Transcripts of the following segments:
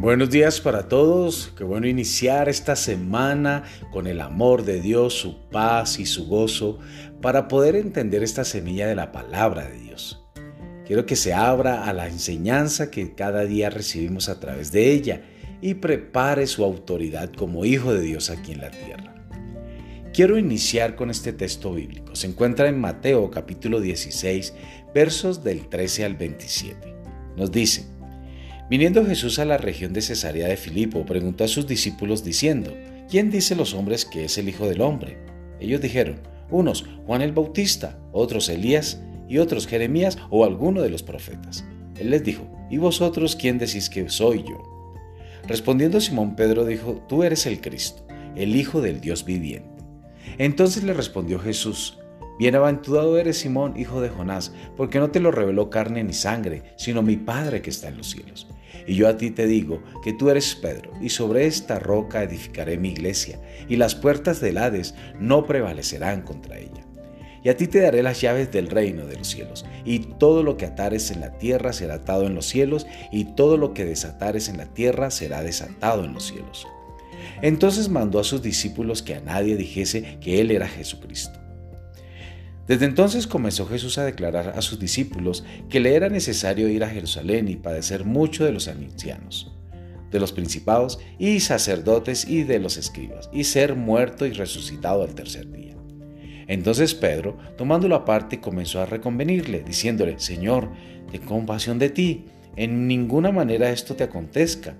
Buenos días para todos, qué bueno iniciar esta semana con el amor de Dios, su paz y su gozo para poder entender esta semilla de la palabra de Dios. Quiero que se abra a la enseñanza que cada día recibimos a través de ella y prepare su autoridad como hijo de Dios aquí en la tierra. Quiero iniciar con este texto bíblico. Se encuentra en Mateo capítulo 16, versos del 13 al 27. Nos dice, Viniendo Jesús a la región de Cesarea de Filipo, preguntó a sus discípulos diciendo, ¿quién dice los hombres que es el Hijo del Hombre? Ellos dijeron, unos Juan el Bautista, otros Elías y otros Jeremías o alguno de los profetas. Él les dijo, ¿y vosotros quién decís que soy yo? Respondiendo Simón Pedro dijo, tú eres el Cristo, el Hijo del Dios viviente. Entonces le respondió Jesús, Bienaventurado eres Simón, hijo de Jonás, porque no te lo reveló carne ni sangre, sino mi Padre que está en los cielos. Y yo a ti te digo que tú eres Pedro, y sobre esta roca edificaré mi iglesia, y las puertas del Hades no prevalecerán contra ella. Y a ti te daré las llaves del reino de los cielos, y todo lo que atares en la tierra será atado en los cielos, y todo lo que desatares en la tierra será desatado en los cielos. Entonces mandó a sus discípulos que a nadie dijese que él era Jesucristo. Desde entonces comenzó Jesús a declarar a sus discípulos que le era necesario ir a Jerusalén y padecer mucho de los ancianos, de los principados y sacerdotes y de los escribas, y ser muerto y resucitado al tercer día. Entonces Pedro, tomándolo aparte, comenzó a reconvenirle, diciéndole, Señor, ten compasión de ti, en ninguna manera esto te acontezca.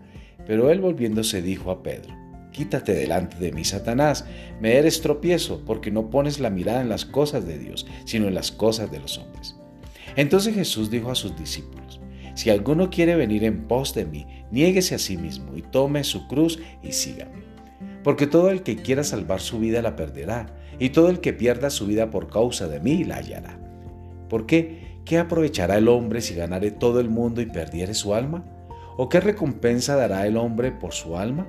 Pero él volviéndose dijo a Pedro, Quítate delante de mí, Satanás. Me eres tropiezo porque no pones la mirada en las cosas de Dios, sino en las cosas de los hombres. Entonces Jesús dijo a sus discípulos, si alguno quiere venir en pos de mí, niéguese a sí mismo y tome su cruz y sígame. Porque todo el que quiera salvar su vida la perderá, y todo el que pierda su vida por causa de mí la hallará. ¿Por qué? ¿Qué aprovechará el hombre si ganare todo el mundo y perdiere su alma? ¿O qué recompensa dará el hombre por su alma?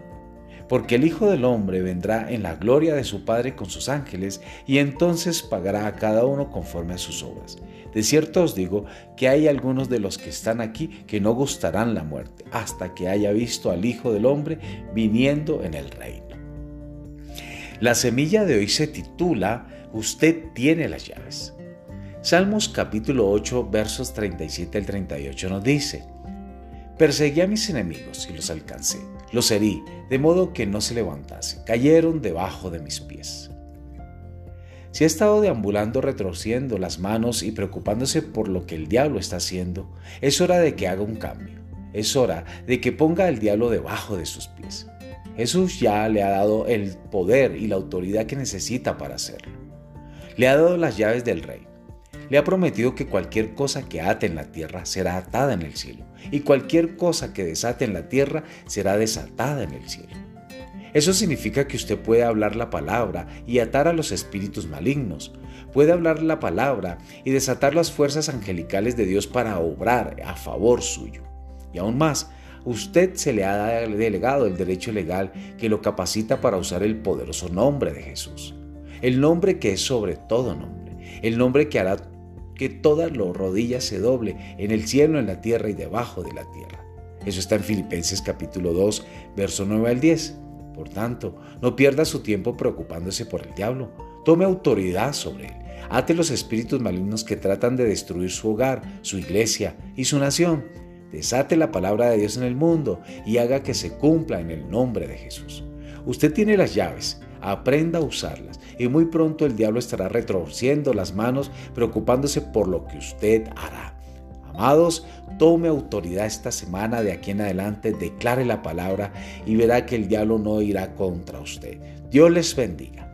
Porque el Hijo del Hombre vendrá en la gloria de su Padre con sus ángeles, y entonces pagará a cada uno conforme a sus obras. De cierto os digo que hay algunos de los que están aquí que no gustarán la muerte, hasta que haya visto al Hijo del Hombre viniendo en el reino. La semilla de hoy se titula Usted tiene las llaves. Salmos capítulo 8 versos 37 al 38 nos dice, Perseguí a mis enemigos y los alcancé, los herí, de modo que no se levantase, cayeron debajo de mis pies. Si ha estado deambulando retorciendo las manos y preocupándose por lo que el diablo está haciendo, es hora de que haga un cambio. Es hora de que ponga al diablo debajo de sus pies. Jesús ya le ha dado el poder y la autoridad que necesita para hacerlo. Le ha dado las llaves del rey le ha prometido que cualquier cosa que ate en la tierra será atada en el cielo, y cualquier cosa que desate en la tierra será desatada en el cielo. Eso significa que usted puede hablar la palabra y atar a los espíritus malignos, puede hablar la palabra y desatar las fuerzas angelicales de Dios para obrar a favor suyo. Y aún más, usted se le ha delegado el derecho legal que lo capacita para usar el poderoso nombre de Jesús, el nombre que es sobre todo nombre, el nombre que hará que toda la rodilla se doble en el cielo, en la tierra y debajo de la tierra. Eso está en Filipenses capítulo 2, verso 9 al 10. Por tanto, no pierda su tiempo preocupándose por el diablo. Tome autoridad sobre él. Ate los espíritus malignos que tratan de destruir su hogar, su iglesia y su nación. Desate la palabra de Dios en el mundo y haga que se cumpla en el nombre de Jesús. Usted tiene las llaves aprenda a usarlas y muy pronto el diablo estará retorciendo las manos preocupándose por lo que usted hará. Amados, tome autoridad esta semana de aquí en adelante, declare la palabra y verá que el diablo no irá contra usted. Dios les bendiga.